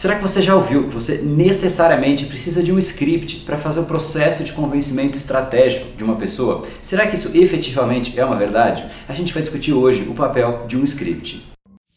Será que você já ouviu que você necessariamente precisa de um script para fazer o processo de convencimento estratégico de uma pessoa? Será que isso efetivamente é uma verdade? A gente vai discutir hoje o papel de um script.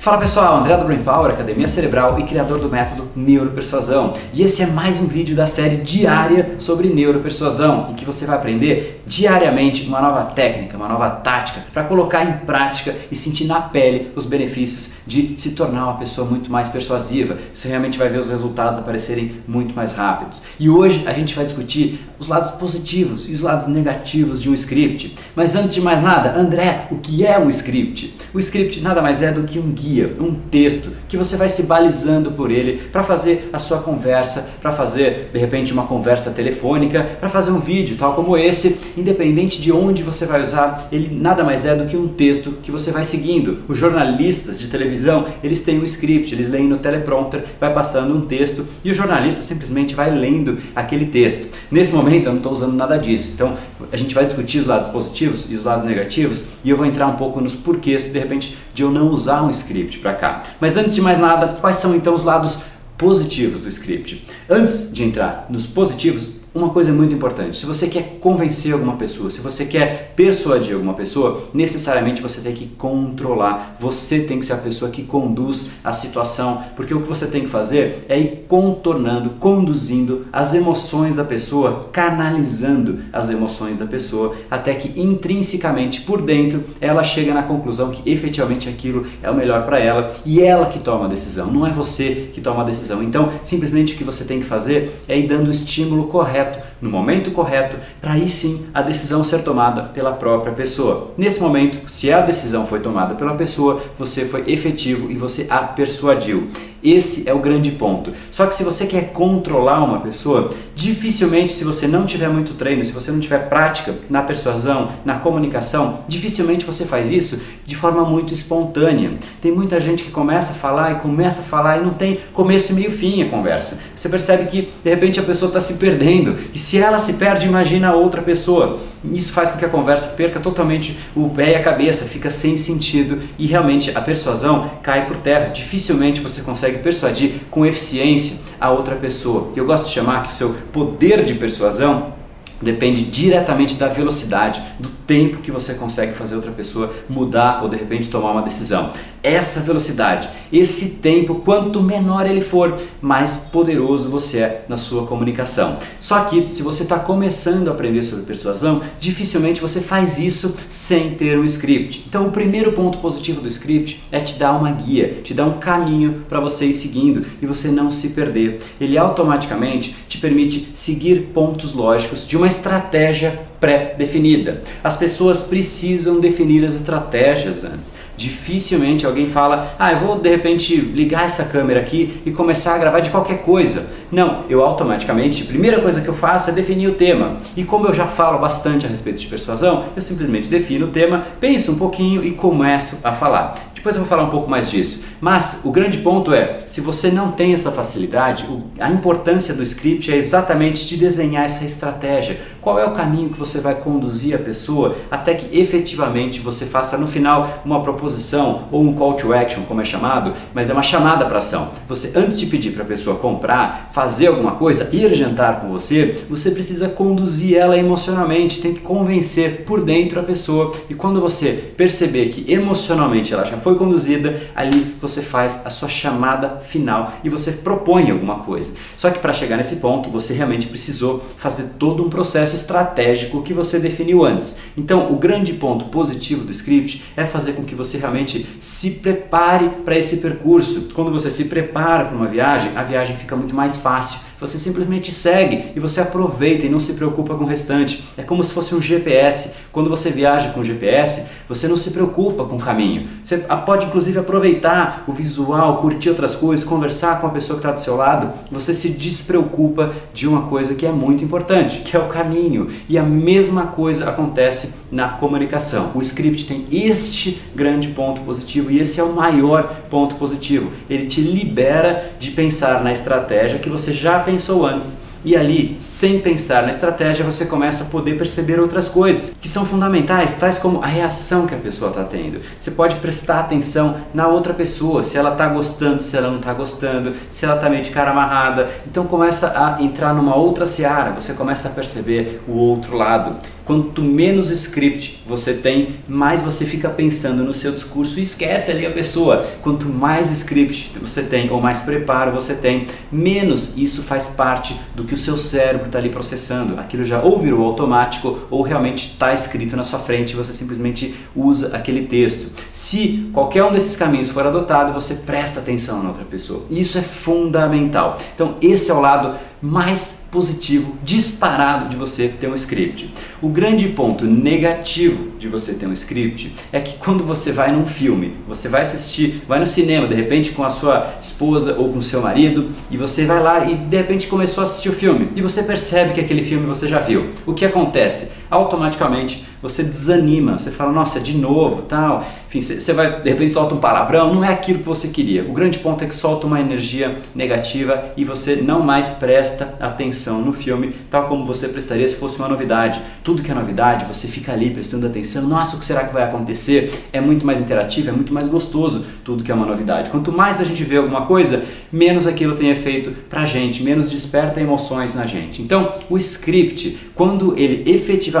Fala pessoal, André do Brain Power, Academia Cerebral e criador do método Neuropersuasão. E esse é mais um vídeo da série diária sobre neuropersuasão, em que você vai aprender diariamente uma nova técnica, uma nova tática para colocar em prática e sentir na pele os benefícios de se tornar uma pessoa muito mais persuasiva. Você realmente vai ver os resultados aparecerem muito mais rápidos. E hoje a gente vai discutir os lados positivos e os lados negativos de um script. Mas antes de mais nada, André, o que é um script? O script nada mais é do que um guia guia, um texto que você vai se balizando por ele para fazer a sua conversa, para fazer de repente uma conversa telefônica, para fazer um vídeo tal como esse, independente de onde você vai usar, ele nada mais é do que um texto que você vai seguindo. Os jornalistas de televisão, eles têm um script, eles leem no teleprompter, vai passando um texto e o jornalista simplesmente vai lendo aquele texto. Nesse momento eu não estou usando nada disso, então a gente vai discutir os lados positivos e os lados negativos e eu vou entrar um pouco nos porquês de repente de eu não usar um script script para cá. Mas antes de mais nada, quais são então os lados positivos do script? Antes de entrar nos positivos, uma coisa muito importante: se você quer convencer alguma pessoa, se você quer persuadir alguma pessoa, necessariamente você tem que controlar. Você tem que ser a pessoa que conduz a situação, porque o que você tem que fazer é ir contornando, conduzindo as emoções da pessoa, canalizando as emoções da pessoa, até que intrinsecamente por dentro ela chega na conclusão que efetivamente aquilo é o melhor para ela e ela que toma a decisão, não é você que toma a decisão. Então, simplesmente o que você tem que fazer é ir dando o estímulo correto correto, no momento correto, para aí sim a decisão ser tomada pela própria pessoa. Nesse momento, se a decisão foi tomada pela pessoa, você foi efetivo e você a persuadiu. Esse é o grande ponto. Só que se você quer controlar uma pessoa, dificilmente, se você não tiver muito treino, se você não tiver prática na persuasão, na comunicação, dificilmente você faz isso de forma muito espontânea. Tem muita gente que começa a falar e começa a falar e não tem começo, meio fim a conversa. Você percebe que de repente a pessoa está se perdendo e se ela se perde, imagina a outra pessoa. Isso faz com que a conversa perca totalmente o pé e a cabeça, fica sem sentido e realmente a persuasão cai por terra. Dificilmente você consegue consegue persuadir com eficiência a outra pessoa. Eu gosto de chamar que o seu poder de persuasão depende diretamente da velocidade, do tempo que você consegue fazer outra pessoa mudar ou de repente tomar uma decisão. Essa velocidade, esse tempo, quanto menor ele for, mais poderoso você é na sua comunicação. Só que se você está começando a aprender sobre persuasão, dificilmente você faz isso sem ter um script. Então, o primeiro ponto positivo do script é te dar uma guia, te dar um caminho para você ir seguindo e você não se perder. Ele automaticamente te permite seguir pontos lógicos de uma estratégia pré-definida. As pessoas precisam definir as estratégias antes. Dificilmente alguém fala, ah, eu vou de repente ligar essa câmera aqui e começar a gravar de qualquer coisa. Não, eu automaticamente, a primeira coisa que eu faço é definir o tema. E como eu já falo bastante a respeito de persuasão, eu simplesmente defino o tema, penso um pouquinho e começo a falar. Depois eu vou falar um pouco mais disso. Mas o grande ponto é, se você não tem essa facilidade, a importância do script é exatamente de desenhar essa estratégia. Qual é o caminho que você vai conduzir a pessoa até que efetivamente você faça no final uma proposição ou um call to action, como é chamado, mas é uma chamada para ação. Você antes de pedir para a pessoa comprar, fazer alguma coisa, ir jantar com você, você precisa conduzir ela emocionalmente, tem que convencer por dentro a pessoa. E quando você perceber que emocionalmente ela já foi conduzida, ali você faz a sua chamada final e você propõe alguma coisa. Só que para chegar nesse ponto, você realmente precisou fazer todo um processo estratégico que você definiu antes. Então, o grande ponto positivo do script é fazer com que você realmente se prepare para esse percurso. Quando você se prepara para uma viagem, a viagem fica muito mais fácil Você simplesmente segue e você aproveita e não se preocupa com o restante. É como se fosse um GPS. Quando você viaja com GPS, você não se preocupa com o caminho. Você pode inclusive aproveitar o visual, curtir outras coisas, conversar com a pessoa que está do seu lado. Você se despreocupa de uma coisa que é muito importante, que é o caminho. E a mesma coisa acontece na comunicação. O script tem este grande ponto positivo e esse é o maior ponto positivo. Ele te libera de pensar na estratégia que você já pensou antes e ali, sem pensar na estratégia, você começa a poder perceber outras coisas que são fundamentais, tais como a reação que a pessoa está tendo. Você pode prestar atenção na outra pessoa, se ela está gostando, se ela não está gostando, se ela está meio de cara amarrada. Então começa a entrar numa outra seara, você começa a perceber o outro lado. Quanto menos script você tem, mais você fica pensando no seu discurso e esquece ali a pessoa. Quanto mais script você tem ou mais preparo você tem, menos isso faz parte do que o seu cérebro está ali processando. Aquilo já ou virou automático ou realmente está escrito na sua frente e você simplesmente usa aquele texto. Se qualquer um desses caminhos for adotado, você presta atenção na outra pessoa. Isso é fundamental. Então, esse é o lado mais positivo, disparado de você ter um script. O grande ponto negativo de você ter um script é que quando você vai num filme, você vai assistir, vai no cinema de repente com a sua esposa ou com seu marido e você vai lá e de repente começou a assistir o filme e você percebe que aquele filme você já viu. O que acontece? Automaticamente você desanima, você fala, nossa, de novo, tal. Enfim, você vai, de repente solta um palavrão, não é aquilo que você queria. O grande ponto é que solta uma energia negativa e você não mais presta atenção no filme, tal como você prestaria se fosse uma novidade. Tudo que é novidade, você fica ali prestando atenção, nossa, o que será que vai acontecer? É muito mais interativo, é muito mais gostoso tudo que é uma novidade. Quanto mais a gente vê alguma coisa, menos aquilo tem efeito pra gente, menos desperta emoções na gente. Então, o script, quando ele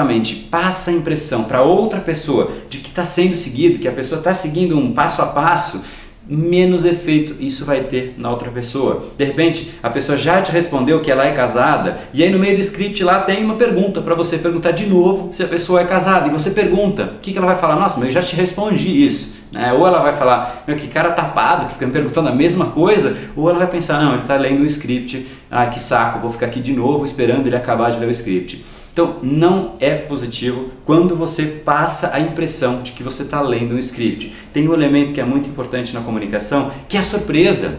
efetivamente passa a impressão para outra pessoa de que está sendo seguido, que a pessoa está seguindo um passo a passo, menos efeito isso vai ter na outra pessoa. De repente, a pessoa já te respondeu que ela é casada, e aí no meio do script lá tem uma pergunta para você perguntar de novo se a pessoa é casada, e você pergunta, o que, que ela vai falar? Nossa, mas eu já te respondi isso. Né? Ou ela vai falar, meu, que cara tapado, que fica me perguntando a mesma coisa, ou ela vai pensar, não, ele está lendo o script, ah, que saco, vou ficar aqui de novo esperando ele acabar de ler o script. Então, não é positivo quando você passa a impressão de que você está lendo um script. Tem um elemento que é muito importante na comunicação, que é a surpresa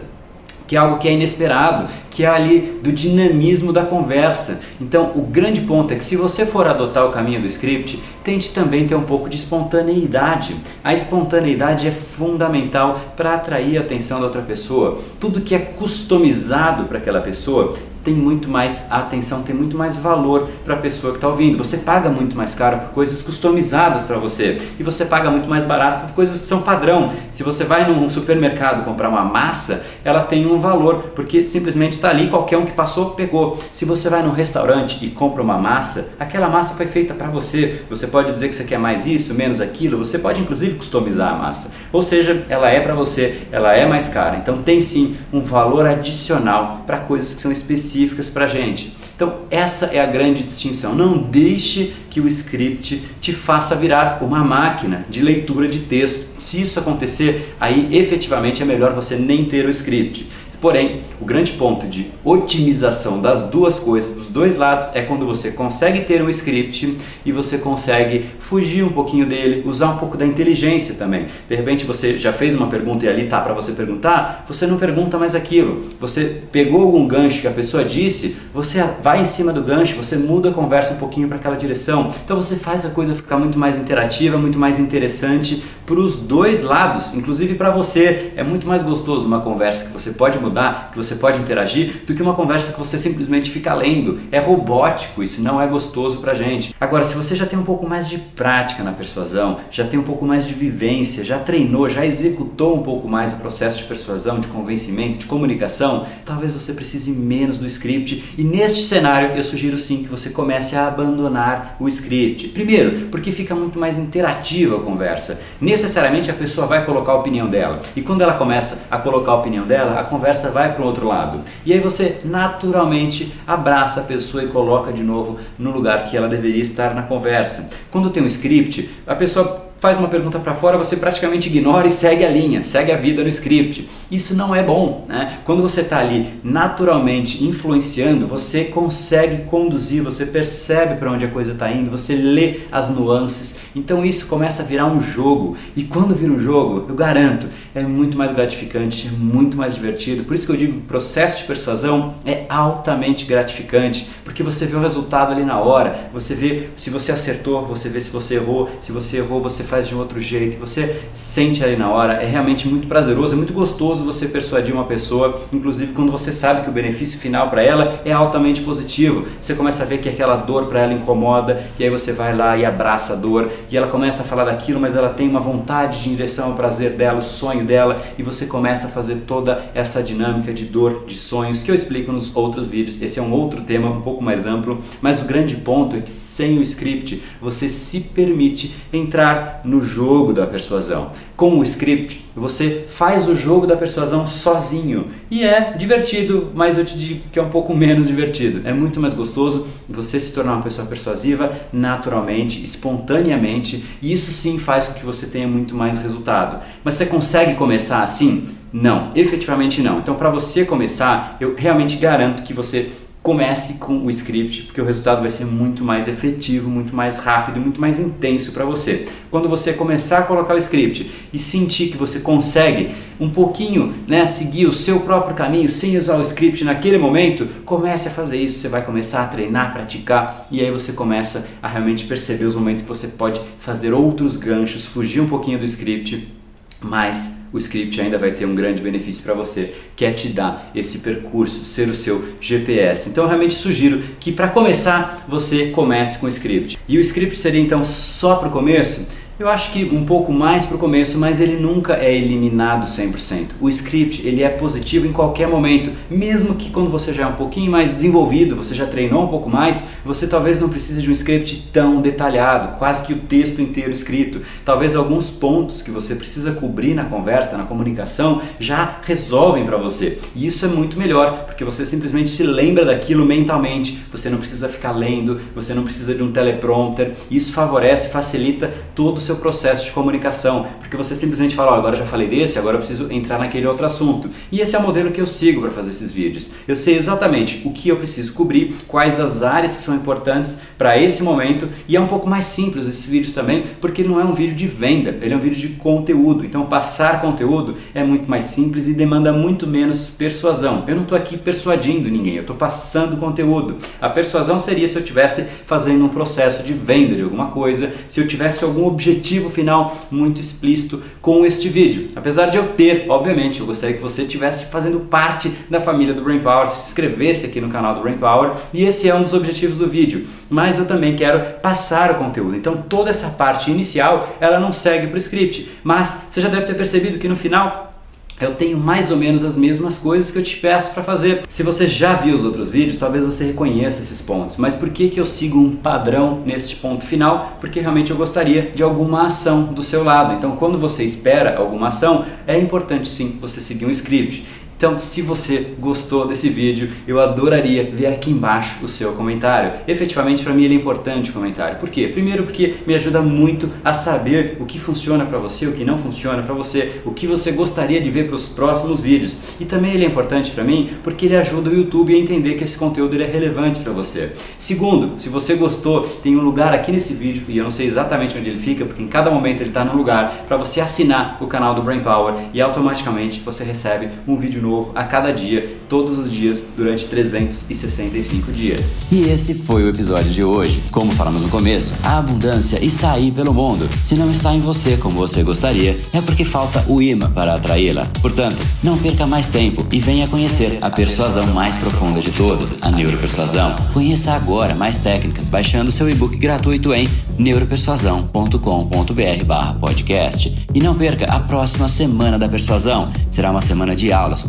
que é algo que é inesperado, que é ali do dinamismo da conversa. Então, o grande ponto é que se você for adotar o caminho do script, tente também ter um pouco de espontaneidade. A espontaneidade é fundamental para atrair a atenção da outra pessoa. Tudo que é customizado para aquela pessoa tem muito mais atenção, tem muito mais valor para a pessoa que está ouvindo. Você paga muito mais caro por coisas customizadas para você e você paga muito mais barato por coisas que são padrão. Se você vai num supermercado comprar uma massa, ela tem um valor porque simplesmente está ali, qualquer um que passou pegou. Se você vai num restaurante e compra uma massa, aquela massa foi feita para você. Você pode dizer que você quer mais isso, menos aquilo. Você pode inclusive customizar a massa. Ou seja, ela é para você, ela é mais cara. Então tem sim um valor adicional para coisas que são específicas específicas para gente. Então, essa é a grande distinção. Não deixe que o script te faça virar uma máquina de leitura de texto. Se isso acontecer, aí efetivamente é melhor você nem ter o script. Porém, o grande ponto de otimização das duas coisas, dos dois lados, é quando você consegue ter um script e você consegue fugir um pouquinho dele, usar um pouco da inteligência também. De repente você já fez uma pergunta e ali tá para você perguntar, você não pergunta mais aquilo. Você pegou algum gancho que a pessoa disse, você vai em cima do gancho, você muda a conversa um pouquinho para aquela direção. Então você faz a coisa ficar muito mais interativa, muito mais interessante para os dois lados, inclusive para você. É muito mais gostoso uma conversa que você pode mudar mudar, que você pode interagir, do que uma conversa que você simplesmente fica lendo. É robótico, isso não é gostoso pra gente. Agora, se você já tem um pouco mais de prática na persuasão, já tem um pouco mais de vivência, já treinou, já executou um pouco mais o processo de persuasão, de convencimento, de comunicação, talvez você precise menos do script. E neste cenário, eu sugiro sim que você comece a abandonar o script. Primeiro, porque fica muito mais interativa a conversa. Necessariamente a pessoa vai colocar a opinião dela. E quando ela começa a colocar a opinião dela, a conversa conversa vai para o outro lado. E aí você naturalmente abraça a pessoa e coloca de novo no lugar que ela deveria estar na conversa. Quando tem um script, a pessoa faz uma pergunta para fora, você praticamente ignora e segue a linha, segue a vida no script. Isso não é bom, né? Quando você está ali naturalmente influenciando, você consegue conduzir, você percebe para onde a coisa está indo, você lê as nuances. Então isso começa a virar um jogo. E quando vira um jogo, eu garanto, é muito mais gratificante, é muito mais divertido. Por isso que eu digo que o processo de persuasão é altamente gratificante, porque você vê o resultado ali na hora, você vê se você acertou, você vê se você errou, se você errou, você faz de um outro jeito, você sente ali na hora. É realmente muito prazeroso, é muito gostoso você persuadir uma pessoa, inclusive quando você sabe que o benefício final para ela é altamente positivo. Você começa a ver que aquela dor para ela incomoda, e aí você vai lá e abraça a dor, e ela começa a falar daquilo, mas ela tem uma vontade de direção ao prazer dela, o sonho dela, e você começa a fazer toda essa dinâmica de dor, de sonhos que eu explico nos outros vídeos. Esse é um outro tema um pouco mais amplo, mas o grande ponto é que sem o script você se permite entrar no jogo da persuasão. Com o script, você faz o jogo da persuasão sozinho e é divertido, mas eu te digo que é um pouco menos divertido. É muito mais gostoso você se tornar uma pessoa persuasiva naturalmente, espontaneamente, e isso sim faz com que você tenha muito mais resultado. Mas você consegue começar assim? Não, efetivamente não. Então, para você começar, eu realmente garanto que você comece com o script, porque o resultado vai ser muito mais efetivo, muito mais rápido, muito mais intenso para você. Quando você começar a colocar o script e sentir que você consegue um pouquinho, né, seguir o seu próprio caminho sem usar o script naquele momento, comece a fazer isso. Você vai começar a treinar, praticar e aí você começa a realmente perceber os momentos que você pode fazer outros ganchos, fugir um pouquinho do script, mas o script ainda vai ter um grande benefício para você, que é te dar esse percurso, ser o seu GPS. Então eu realmente sugiro que para começar você comece com o script. E o script seria então só para o começo? Eu acho que um pouco mais para o começo, mas ele nunca é eliminado 100%. O script ele é positivo em qualquer momento, mesmo que quando você já é um pouquinho mais desenvolvido, você já treinou um pouco mais, você talvez não precise de um script tão detalhado, quase que o texto inteiro escrito. Talvez alguns pontos que você precisa cobrir na conversa, na comunicação, já resolvem para você. E isso é muito melhor, porque você simplesmente se lembra daquilo mentalmente. Você não precisa ficar lendo, você não precisa de um teleprompter. Isso favorece, facilita todo o seu seu processo de comunicação, porque você simplesmente fala, oh, agora já falei desse, agora eu preciso entrar naquele outro assunto. E esse é o modelo que eu sigo para fazer esses vídeos. Eu sei exatamente o que eu preciso cobrir, quais as áreas que são importantes para esse momento, e é um pouco mais simples esses vídeos também, porque não é um vídeo de venda, ele é um vídeo de conteúdo. Então passar conteúdo é muito mais simples e demanda muito menos persuasão. Eu não estou aqui persuadindo ninguém, eu estou passando conteúdo. A persuasão seria se eu estivesse fazendo um processo de venda de alguma coisa, se eu tivesse algum objetivo objetivo final muito explícito com este vídeo. Apesar de eu ter, obviamente, eu gostaria que você estivesse fazendo parte da família do Brain Power, se inscrevesse aqui no canal do Brain Power, e esse é um dos objetivos do vídeo. Mas eu também quero passar o conteúdo. Então toda essa parte inicial, ela não segue para o script, mas você já deve ter percebido que no final eu tenho mais ou menos as mesmas coisas que eu te peço para fazer. Se você já viu os outros vídeos, talvez você reconheça esses pontos. Mas por que, que eu sigo um padrão neste ponto final? Porque realmente eu gostaria de alguma ação do seu lado. Então, quando você espera alguma ação, é importante sim você seguir um script. Então, se você gostou desse vídeo, eu adoraria ver aqui embaixo o seu comentário. Efetivamente, para mim ele é importante o comentário. Por quê? Primeiro porque me ajuda muito a saber o que funciona para você, o que não funciona para você, o que você gostaria de ver para os próximos vídeos. E também ele é importante para mim porque ele ajuda o YouTube a entender que esse conteúdo é relevante para você. Segundo, se você gostou, tem um lugar aqui nesse vídeo e eu não sei exatamente onde ele fica, porque em cada momento ele está no lugar para você assinar o canal do Brain Power e automaticamente você recebe um vídeo novo novo a cada dia, todos os dias, durante 365 dias. E esse foi o episódio de hoje. Como falamos no começo, a abundância está aí pelo mundo. Se não está em você como você gostaria, é porque falta o imã para atraí-la. Portanto, não perca mais tempo e venha conhecer a persuasão mais profunda de todas, a neuropersuasão. Conheça agora mais técnicas baixando seu e-book gratuito em neuropersuasão.com.br/podcast. E não perca a próxima semana da persuasão. Será uma semana de aulas